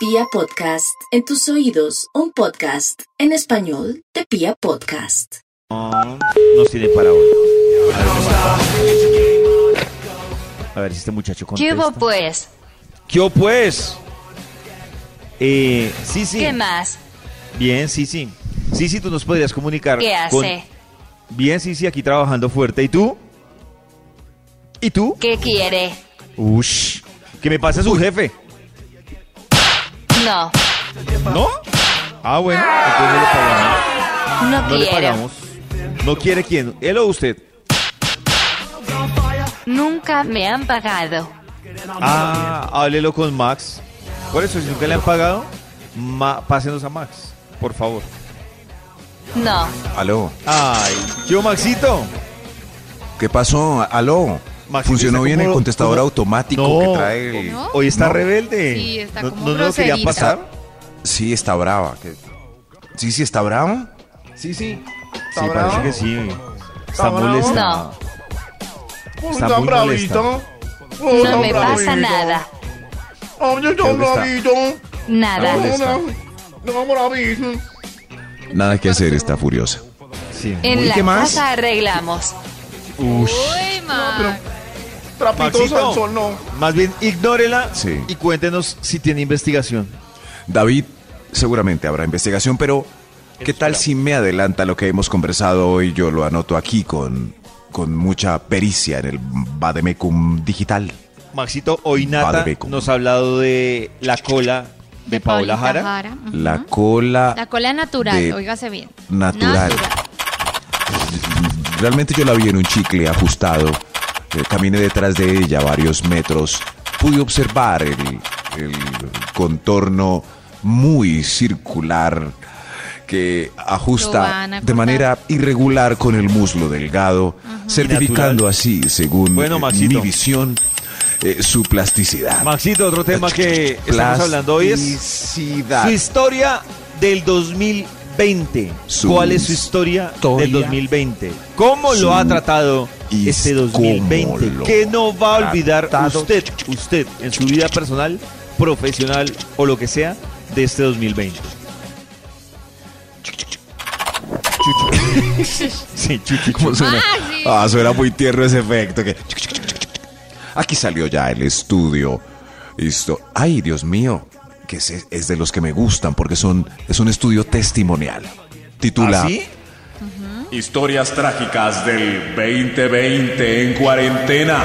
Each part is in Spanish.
Pia Podcast, en tus oídos, un podcast en español de Pia Podcast. No, no tiene para hoy. A ver, ¿qué si este muchacho ¿Qué contesta. hubo pues? ¿Qué hubo, pues? Eh, sí, sí. ¿Qué más? Bien, sí, sí. Sí, sí, tú nos podrías comunicar. ¿Qué con- hace? Bien, sí, sí, aquí trabajando fuerte. ¿Y tú? ¿Y tú? ¿Qué quiere? Ush. Que me pase su jefe. No, ¿No? Ah, bueno. Entonces no le pagamos. no, No le pagamos. ¿No quiere quién? ¿Él o usted? Nunca me han pagado. Ah, háblelo con Max. Por eso, si nunca le han pagado, ma pásenos a Max, por favor. No, Aló, Ay, yo Maxito. ¿qué pasó? Aló. ¿Funcionó está bien como- el contestador como- automático No. que trae el... ¿No? Hoy está No. rebelde. Sí, está ¿No, como no, no lo groserita. pasar? Sí, está brava. ¿Qué? Sí, sí, está bravo. Sí, sí. Sí, parece que sí. Está bravo? molesta. No. Está Está muy bravito. molesta. Oh, no está me pasa nada. Oh, yo estoy está- bravito. Nada. ¿Dónde está? No, bravito. Nada que hacer, está furiosa. Sí. En ¿Y la qué más? casa arreglamos. Ush. Uy, ma. Trapitos Maxito. al sol, no. Más bien, ignórela Sí. y cuéntenos si tiene investigación. David, seguramente habrá investigación, pero ¿qué tal si me adelanta lo que hemos conversado hoy? Yo lo anoto aquí con, con mucha pericia en el Bademecum digital. Maxito, hoy Nata Beco. nos ha hablado de la cola de, Paola Paulita Jara. La cola La cola natural, de- óigase bien. natural. Realmente yo la vi en un chicle ajustado. Eh, caminé detrás de ella varios metros. Pude observar el, el contorno muy circular que ajusta de manera irregular con el muslo delgado, certificando Natural. así, según Bueno, eh, mi visión, eh, su plasticidad. Maxito, otro tema que estamos hablando hoy es su historia del 2020. Su ¿Cuál es su historia historia. del 2020? ¿Cómo lo ha tratado y este cómo 2020? lo ¿Qué no va a olvidar tratado. usted, usted, en su vida personal, profesional o lo que sea de este 2020? Chuchu. Sí, chuchu. ¿Cómo suena? Ah, sí. Ah, suena muy tierno ese efecto. que- Aquí salió ya el estudio. Listo. Ay, Dios mío. Que es, es de los que me gustan porque son, es un estudio testimonial. Titula ¿Ah, sí? Historias trágicas del 2020 en cuarentena.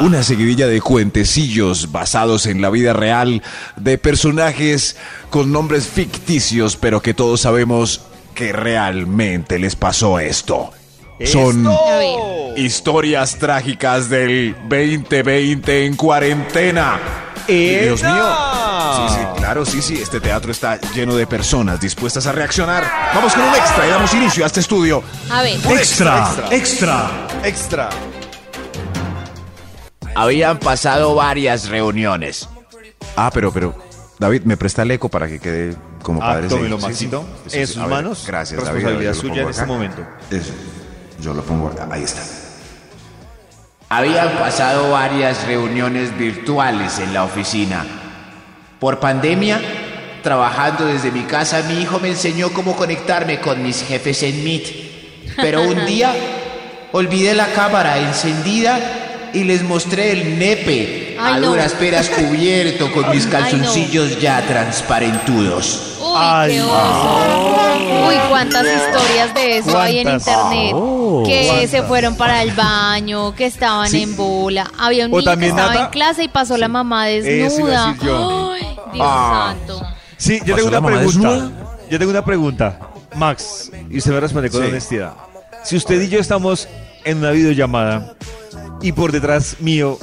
Una seguidilla de cuentecillos basados en la vida real de personajes con nombres ficticios, pero que todos sabemos que realmente les pasó esto. Son historias trágicas del 2020 en cuarentena. Dios mío. Sí, sí, claro, sí, sí. Este teatro está lleno de personas dispuestas a reaccionar. Vamos con un extra y damos inicio a este estudio. A ver. Extra, extra. Extra. Habían pasado varias reuniones. Ah, pero, pero, David, ¿me presta el eco para que quede como Ah, padre? tómelo, Sí, sí, Maxito. sí, sí, en sus ver, manos. Gracias, David. Responsabilidad suya en este momento. Eso. Yo lo pongo acá. Ahí está. Habían pasado varias reuniones virtuales en la oficina. Por pandemia, trabajando desde mi casa, mi hijo me enseñó cómo conectarme con mis jefes en Meet. Pero un día olvidé la cámara encendida y les mostré el nepe a Ay, no. duras peras cubierto con mis Ay, no. calzoncillos ya transparentudos. Uy, Ay, qué oso. Uy, cuántas historias de eso hay en internet. Oh. que ¿Cuántas? se fueron para el baño, que estaban Sí. en bola. Había un O niño que estaba Nata- en clase y pasó la mamá a desnuda. Ay, Dios Ah. santo. Sí, yo ¿Pasó tengo una pregunta. Yo tengo una pregunta. Max, y usted me responde con Sí. honestidad. Si usted y yo estamos en una videollamada y por detrás mío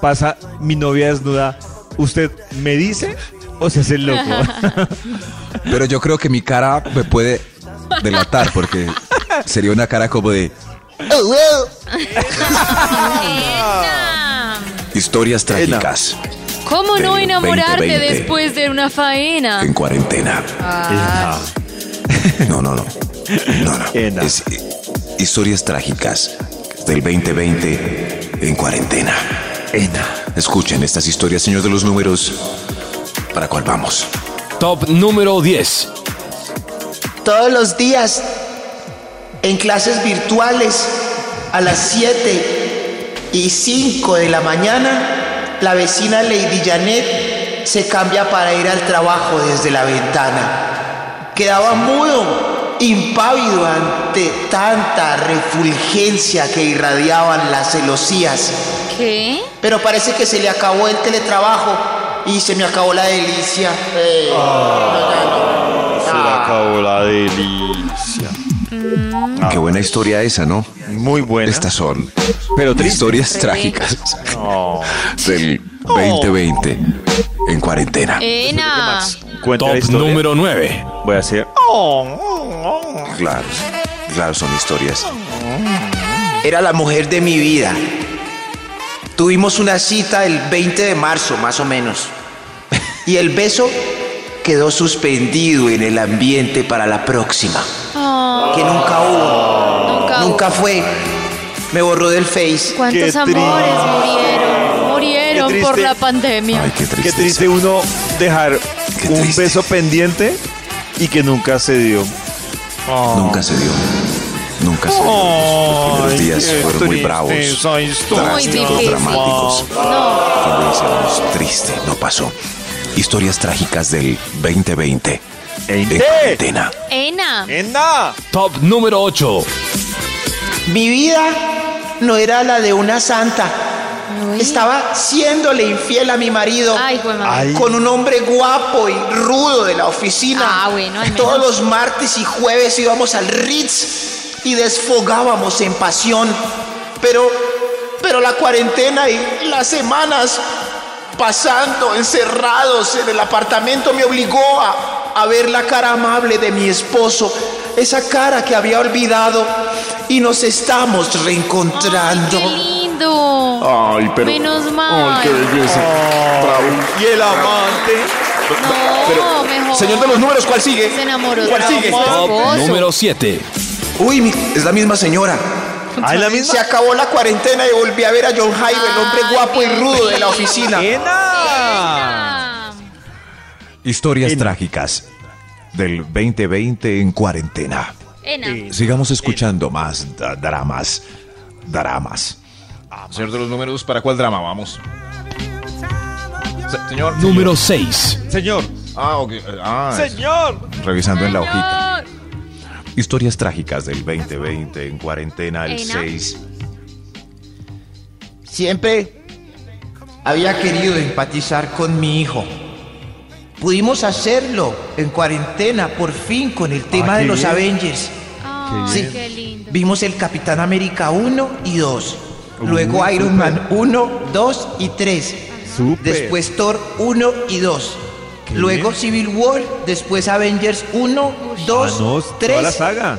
pasa mi novia desnuda, ¿usted me dice o se hace el loco? Pero yo creo que mi cara me puede delatar porque sería una cara como de Nena. historias trágicas ¿Cómo no enamorarte 2020. después de una faena? en cuarentena. Ah, No, no, no. No, no. Es eh, historias trágicas del 2020 en cuarentena. Ena. Escuchen estas historias, señor de los números. ¿Para cuál vamos? Top número 10. Todos los días, en clases virtuales, a las 7 y 5 de la mañana, la vecina Lady Janet se cambia para ir al trabajo desde la ventana. Quedaba mudo, impávido ante tanta refulgencia que irradiaban las celosías. ¿Qué? Pero parece que se le acabó el teletrabajo y se me acabó la delicia. Eh, Se le acabó la delicia. Qué buena historia esa, ¿no? Muy buena. Estas son Pero triste. historias trágicas Oh. del 2020 en cuarentena. Ena. Cuenta la Top número 9. Voy a hacer. Claro, claro, son historias. Era la mujer de mi vida. Tuvimos una cita el 20 de marzo, más o menos. Y el beso quedó suspendido en el ambiente para la próxima. Oh, Que nunca hubo, nunca. nunca fue. Me borró del Face. ¿Cuántos Qué amores murieron? Murieron por la pandemia. Ay, qué triste uno dejar Qué un triste. beso pendiente y que nunca se dio. Nunca se dio. Nunca se dio. Los primeros días fueron muy bravos, drásticos, difícil. dramáticos. No. Decíamos, triste, no pasó. Historias trágicas del 2020 en cuarentena. Ena. ¡Enda! Top número 8. Mi vida no era la de una santa. Uy. Estaba siéndole infiel a mi marido. Ay. Ay. con un hombre guapo y rudo de la oficina. Ah, bueno. Todos los martes y jueves íbamos al Ritz y desfogábamos en pasión. Pero, pero la cuarentena y las semanas pasando encerrados en el apartamento me obligó a, a ver la cara amable de mi esposo. Esa cara que había olvidado y nos estamos Ay, reencontrando. qué lindo. Ay, pero. Menos mal. Ay, qué belleza. Bravo. Y el amante. No, mejor. Señor de los números, ¿cuál sigue? Se enamoró ¿Cuál sigue? Top número 7. Uy, es la misma señora. ¿Ah, es la misma? Se acabó la cuarentena y volví a ver a John Jaime, el hombre guapo y rudo de la oficina. ¡Ena! Ah. Historias trágicas del 2020 en cuarentena. Ena. Sigamos escuchando más da- dramas. Dramas. Señor de los números, ¿para cuál drama vamos? Se- señor. Número 6. Señor. Ah, ok. Ah, es- Señor. Revisando en la hojita. Historias trágicas del 2020 en cuarentena el Ena. 6. Siempre había querido empatizar con mi hijo. Pudimos hacerlo en cuarentena, por fin, con el tema Ah, de los bien. Avengers. Ay, Sí. qué lindo. Vimos el Capitán América 1 y 2. Luego Iron Man 1, 2 y 3. Súper. Después Thor 1 y 2. Luego Civil War, después Avengers 1, 2, Ah, no, toda 3. la saga.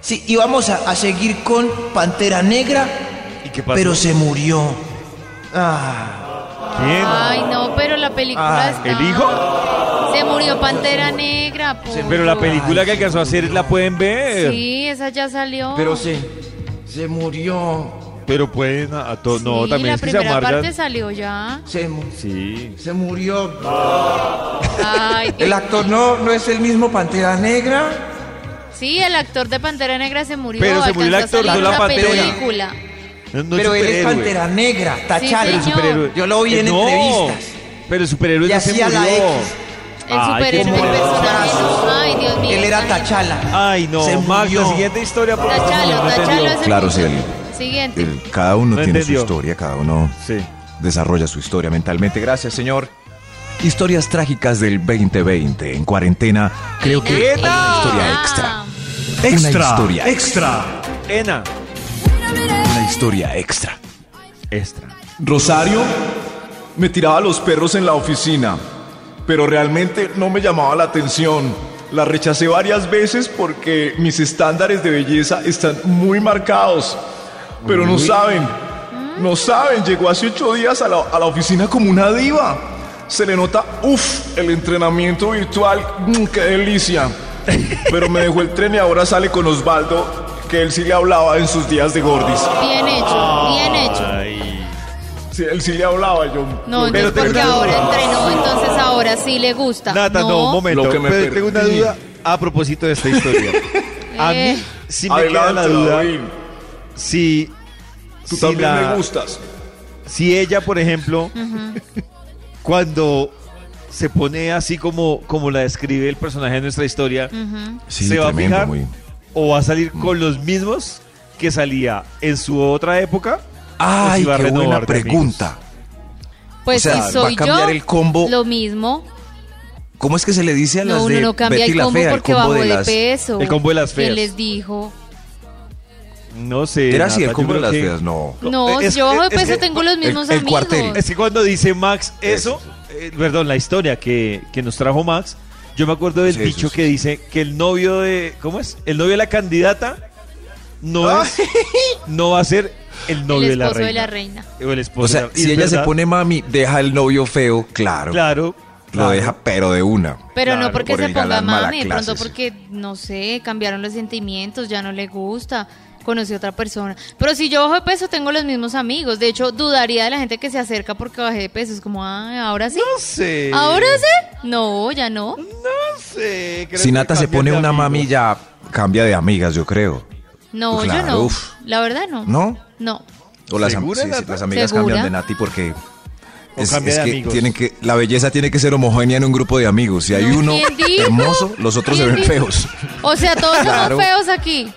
Sí, íbamos a, a seguir con Pantera Negra, ¿Y qué pasó? pero se murió. Ah, ¿Quién? Ay, no, pero la película Ah, está... ¿El hijo? Se murió Pantera Negra, Pero la película que alcanzó a hacer la pueden ver. Sí, esa ya salió. pero se, se murió. Pero pueden a, a to- No, Sí, también la es que se primera amargan. parte salió ya. Se, mu- Sí. se murió. Ay, El actor no, no es el mismo Pantera Negra. sí, el actor de Pantera Negra se murió. Pero se murió el actor, no la Pantera. película. No, no es pero él es. Pantera Negra, T'Challa. Pero Superhéroe. Yo lo vi Eh, en no, entrevistas. Pero el superhéroe Y no se la murió. X. El Ay, superhéroe, el personaje. Ay, Dios mío. Él era. T'Challa. Ay, no, Se Max, la siguiente historia. por favor. Tachalo, No Tachalo es el Claro, sí, Siguiente. El- cada uno No tiene entendió. su historia, cada uno Sí. desarrolla su historia mentalmente. Gracias, señor. Historias trágicas del 2020 en cuarentena. Creo que hay una historia extra. Una historia extra. Ena. Una historia extra. Extra. Rosario me tiraba los perros en la oficina, pero realmente no me llamaba la atención. La rechacé varias veces porque mis estándares de belleza están muy marcados. Pero no saben, no saben, llegó hace ocho días a la, a la oficina como una diva. Se le nota, uff, el entrenamiento virtual, mm, qué delicia. Pero me dejó el tren y ahora sale con Osvaldo, que él sí le hablaba en sus días de gordis. Bien hecho, bien hecho. Ay. Sí, él sí le hablaba, yo. No, yo- Pero entonces tengo porque una ahora duda. entrenó, entonces ahora sí le gusta. Nata, no, un momento. Lo que me pero tengo una perdí. duda a propósito de esta historia. A mí Eh. sí me queda la Adelante, duda David. si, Tú si también la- me gustas. si ella, por ejemplo, cuando se pone así como, como la describe el personaje de nuestra historia, Sí, se va a fijar muy- o va a salir con los mismos que salía en su otra época. Ay, si va a qué buena renovar de amigos. pregunta. Pues O sea, si soy va a cambiar yo, el combo. lo mismo. ¿Cómo es que se le dice a las No, uno de no cambia Betty el la combo Fea? porque el combo bajó de de, las... peso. El combo de las ¿Quién feas. les dijo? No sé. ¿Era así el yo las que- feas? No. No, es- yo bajo de es peso que- tengo los mismos el amigos. cuartel. Es que cuando dice Max eso, eh, perdón, la historia que, que nos trajo Max, yo me acuerdo del Sí, dicho sí, sí. que dice que el novio de, ¿cómo es? El novio de la candidata no es, no va a ser el novio el de la esposo reina. de la reina. O el esposo O sea, de la- y si es ella se verdad, pone mami, deja el novio feo, claro. claro, Lo claro. deja, pero de una. Pero Claro, no porque por se el ponga galán mala mami, de pronto sí. porque, no sé, cambiaron los sentimientos, ya no le gusta, conoció a otra persona. Pero si yo bajo de peso, tengo los mismos amigos. De hecho, dudaría de la gente que se acerca porque bajé de peso. Es como, ah, ahora sí. No sé. ¿Ahora sí? No, ya no. No sé. creo Si Nata se pone una mami, ya cambia de amigas, yo creo. No, yo Claro, no. uf. La verdad no. ¿No? No. O las, am- las amigas ¿Segura? cambian de Nati porque es, es que tienen que la belleza tiene que ser homogénea en un grupo de amigos. Si hay No, uno hermoso, los otros se ¿Quién ven dijo? feos. O sea, todos Claro. somos feos aquí.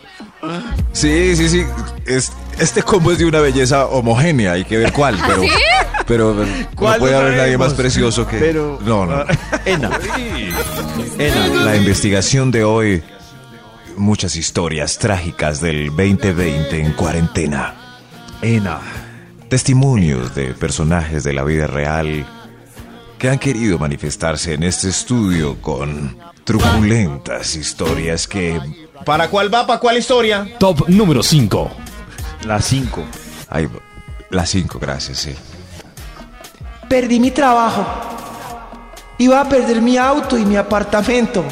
Sí, sí, sí. Es, este combo es de una belleza homogénea, hay que ver cuál, pero, ¿Sí? pero no ¿Cuál puede haber nadie más precioso que. Pero, no, no. Ena. Ena. La investigación de hoy, muchas historias trágicas del 2020 en cuarentena. Ena. Testimonios de personajes de la vida real que han querido manifestarse en este estudio con truculentas historias que... ¿Para cuál va? ¿Para cuál historia? Top número 5. La 5. Ay, las cinco, gracias, sí. Perdí mi trabajo. Iba a perder mi auto y mi apartamento.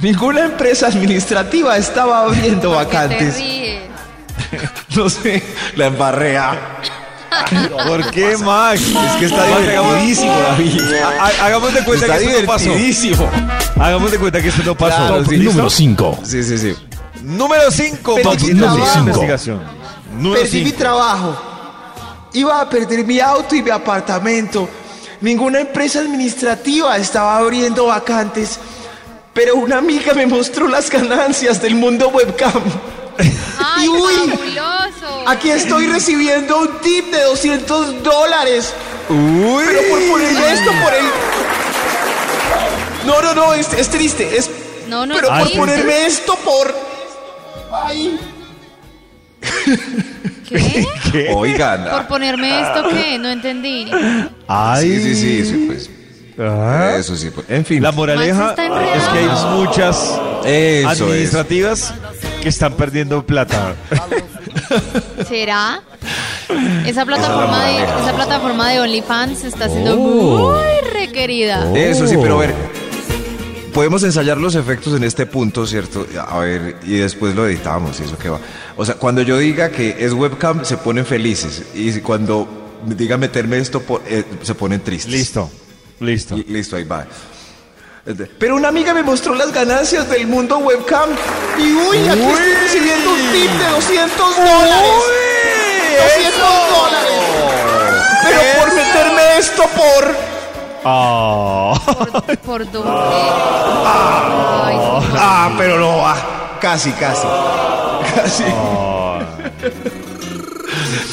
Ninguna empresa administrativa estaba abriendo ¿Por qué te vacantes. ríes? No sé, la embarrea. ¿Por qué, Max? Es que está divertidísimo, David. Ha- ha- Hagamos de cuenta Está que esto no pasó. Hagamos de cuenta que esto no pasó. Claro, Top sí, número ¿listo? 5. Sí, sí, sí. Número 5. Pero Top número cinco. investigación. Número Perdí mi 5. trabajo. Iba a perder mi auto y mi apartamento. Ninguna empresa administrativa estaba abriendo vacantes. Pero una amiga me mostró las ganancias del mundo webcam. ¡Ay, Y uy, fabuloso! Aquí estoy recibiendo un tip de 200 dólares. Uy. Pero por ponerme esto por el... No, no, no, es, es triste. Es... No, no Pero por ponerme esto por... Ay. ¿Qué? ¿Qué? Oigan. ¿Por ponerme esto qué? No entendí. Ay. Sí, sí, sí, sí, pues. Ah. Eso sí, pues. En fin. La moraleja es que hay muchas Eso es. Que están perdiendo plata. ¿Será? Esa plataforma de esa plataforma de OnlyFans está siendo Oh. muy requerida. Eso sí, pero a ver. Podemos ensayar los efectos en este punto, ¿cierto? A ver, y después lo editamos, y eso que va. O sea, cuando yo diga que es webcam, se ponen felices. Y si cuando diga meterme esto, po- eh, se ponen tristes. Listo. Listo. Y- listo, ahí va. Pero una amiga me mostró las ganancias del mundo webcam. Y uy, aquí estoy recibiendo un tip de 200 dólares. 200 dólares. Pero por meterme esto por... Ah. ¿Por, por dónde? Ay, sí. Ah, pero no va. Casi, casi. Casi.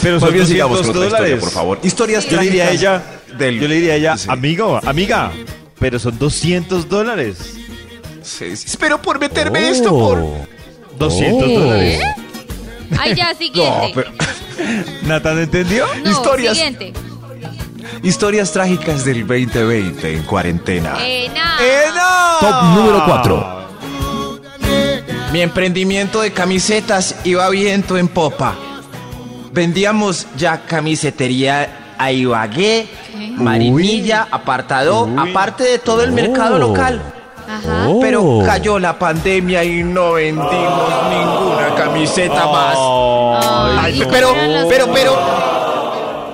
Pero son bien sigamos 200 con otra historia, por favor. Historias Yo le diría a ella, del- yo le diría a ella, Sí. amigo, amiga, pero son 200 dólares. Sí, sí. Pero por meterme esto por... 200 Oh. dólares. Ay, ya, siguiente. pero- ¿Nathan entendió? No, historias. siguiente. Historias trágicas del 2020 en cuarentena. Eh, nada. Top número 4. Mi emprendimiento de camisetas iba viento en popa. Vendíamos ya camisetería a Ibagué, Marinilla, Apartado, aparte de todo el mercado local. Pero cayó la pandemia y no vendimos ninguna camiseta más. Pero, pero, pero,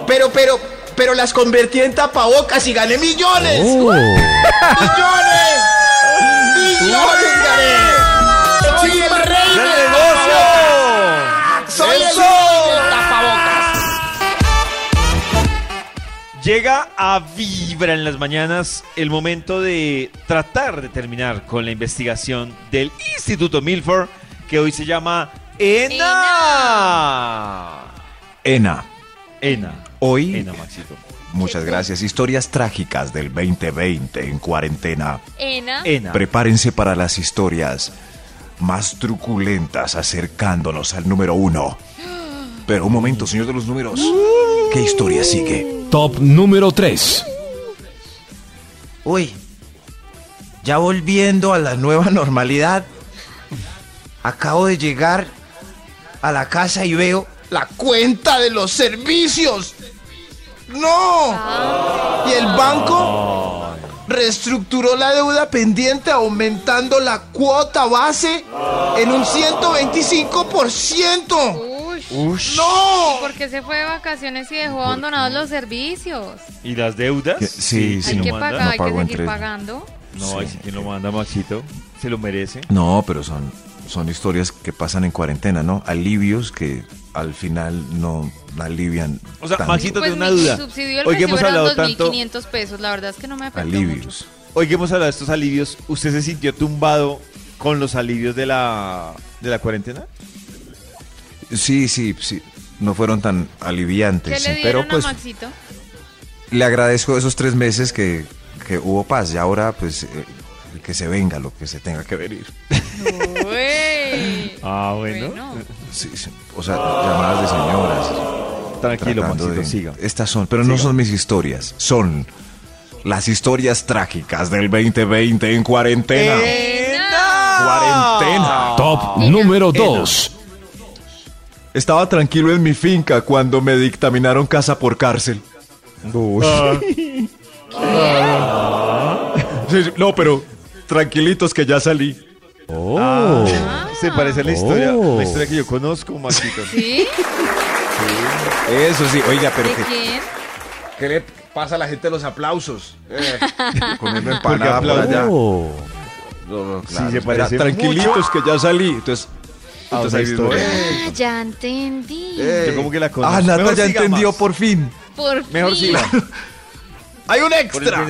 pero, pero, pero las convertí en tapabocas y gané millones. ¡Millones! ¡Millones! Llega a Vibra en las mañanas el momento de tratar de terminar con la investigación del Instituto Milford, que hoy se llama ENA. ENA. ENA. Hoy. ENA, Maxito. Muchas gracias. Historias trágicas del 2020 en cuarentena. ENA. ENA. Prepárense para las historias más truculentas acercándonos al número uno. Pero un momento, señor de los números. Uh. ¿Qué historia sigue? Top número 3. Uy, ya volviendo a la nueva normalidad, acabo de llegar a la casa y veo la cuenta de los servicios. ¡No! Y el banco reestructuró la deuda pendiente aumentando la cuota base en un 125%. Ush. ¡No! Porque se fue de vacaciones y dejó abandonados los servicios. ¿Y las deudas? ¿Qué? Sí, sí. Hay si que no pagar, no hay que seguir pagando. No, sí. hay quien lo manda, Maxito. Se lo merece. No, pero son, son historias que pasan en cuarentena, ¿no? Alivios que al final no alivian. O sea, tanto. Maxito, pues tengo una duda. Hoy que hemos hablado 2, tanto. 500 pesos, la verdad es que no me afectó Alivios. Mucho. Hoy que hemos hablado de estos alivios, ¿usted se sintió tumbado con los alivios de la, de la cuarentena? Sí, sí, sí. No fueron tan aliviantes. Pero pues. Le agradezco esos tres meses que, que hubo paz. Y ahora, pues, eh, que se venga lo que se tenga que venir. Ah, bueno. Sí, sí. O sea, llamadas de señoras. Tranquilo, Maxito, de, siga. Estas son, pero no son mis historias, son las historias trágicas del 2020 en cuarentena. Eh. Cuarentena. Top número 2. Estaba tranquilo en mi finca cuando me dictaminaron casa por cárcel. Uy. Ah. No, pero tranquilitos que ya salí. Oh. Ah. Se parece a la historia, la historia que yo conozco, Maxito. ¿Sí? Eso sí, oiga, pero ¿Qué le pasa a la gente los aplausos? Eh, comiendo empanada allá. No, no, claro, tranquilitos que ya salí. Entonces, Ah, eh. ah, ya entendí. Eh. Yo como que la conozco. Ah, Nata ya entendió por fin. Por Mejor fin. siga. Hay un Por el extra.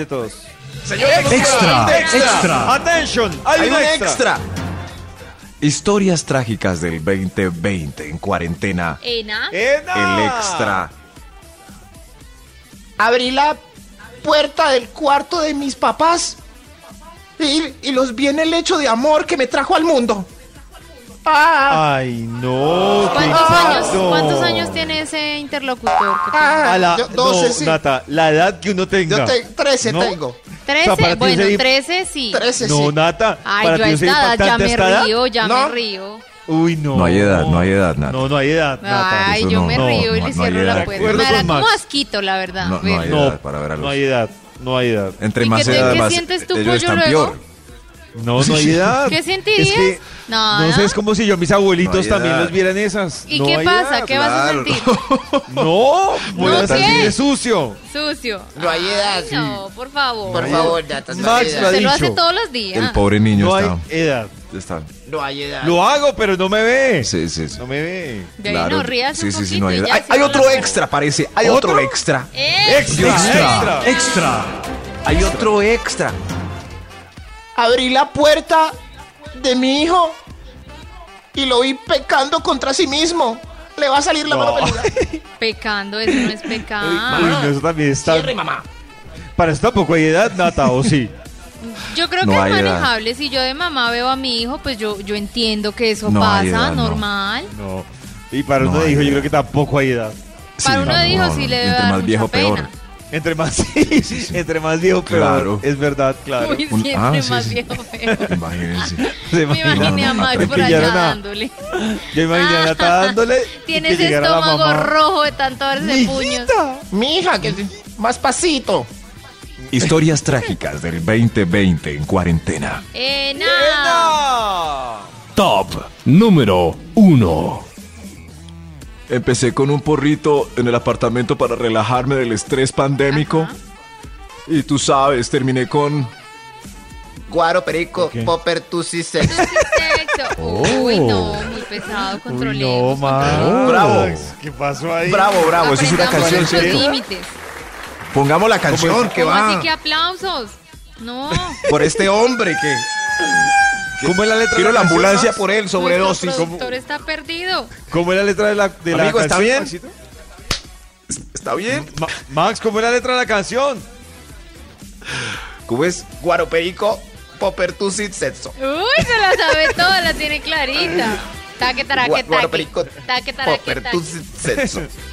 Extra, extra. Attention. Hay, un extra. Historias trágicas del 2020 en cuarentena. Ena. ¡Ena! El extra. Abrí la puerta del cuarto de mis papás y, y los vi en el hecho de amor que me trajo al mundo. Ah. Ay, no. ¿Cuántos, ah, años, ¿Cuántos años tiene ese interlocutor? Ah, a la, yo, 12, no, sí. Nata, la edad que uno tenga. Yo te, 13 ¿no? tengo. 13, o sea, bueno, ser, 13 sí. 13 sí. no. Nata. Ay, para yo a esta edad ya me río, ya me río. Uy, no. No hay edad, no hay edad, Nata. No, no hay edad, Nata. Ay, Eso yo no, me río y le cierro la puerta. Me da como asquito, la verdad. No, hay edad para ver a los... No hay edad, no hay edad. Entre más edad, más... ¿Qué sientes tú, pollo, pues, luego? No, no hay edad. ¿Qué sentirías? No, no, sé, es como si yo mis abuelitos también los vieran esas. ¿Y qué pasa? ¿Qué vas a sentir? no, voy a sentir sucio. Sucio. No hay edad. No, por favor. Por favor, Data. Max Se lo hace todos los días. El pobre niño está. No hay edad. Está. No hay edad. Lo hago, pero no me ve. Sí, sí, sí. No me ve. De claro. ahí no rías sí, sí, sí, no hay, edad. hay, otro extra, parece. Hay otro. Extra. Extra. extra. extra. Hay otro extra abrí la puerta de mi hijo y lo vi pecando contra sí mismo. Le va a salir la no. mano peluda. Pecando, eso no es pecado. Uy, eso también está. Cierre, mamá. Para eso tampoco hay edad, Nata, o sí. Yo creo que es manejable. Si yo de mamá veo a mi hijo, pues yo, yo entiendo que eso pasa, normal. No. Y para uno de hijo, yo creo que tampoco hay edad. Para uno de hijo, sí le debe dar más mucha pena. Entre más, entre más viejo, peor. Claro. Es verdad, claro. Uy, sí, entre ah, más viejo, peor. Imagínense. Me imaginé a Mario por allá dándole. Yo imaginé a Nata dándole. Tienes estómago rojo de tanto darse puños. Mija, que más pasito. Historias trágicas del 2020 en cuarentena. ¡Ena! Top número uno. Empecé con un porrito en el apartamento para relajarme del estrés pandémico. Ajá. Y tú sabes, terminé con... Guaro, perico, Ok. popper, tusi, sexo. Sexo. Uy, no, muy pesado, Uy, controlemos. no, Max. Bravo. ¿Qué pasó ahí? Bravo, bravo, eso es una canción, límites. Pongamos la canción que ¿Cómo va así que aplausos? No. por este hombre que... ¿Cómo es la letra Quiero de la canción, ambulancia por él, sobredosis. productor está perdido. ¿Cómo es la letra de la, de la Amigo, ¿está canción, bien? ¿Está bien? Ma- Max, ¿cómo es la letra de la canción? ¿Cómo es? Guaro, perico, popper, tusi, sexo. Uy, se la sabe toda, la tiene clarita. Taque, taraque, taque. perico, Taque, taraque, popper, taque.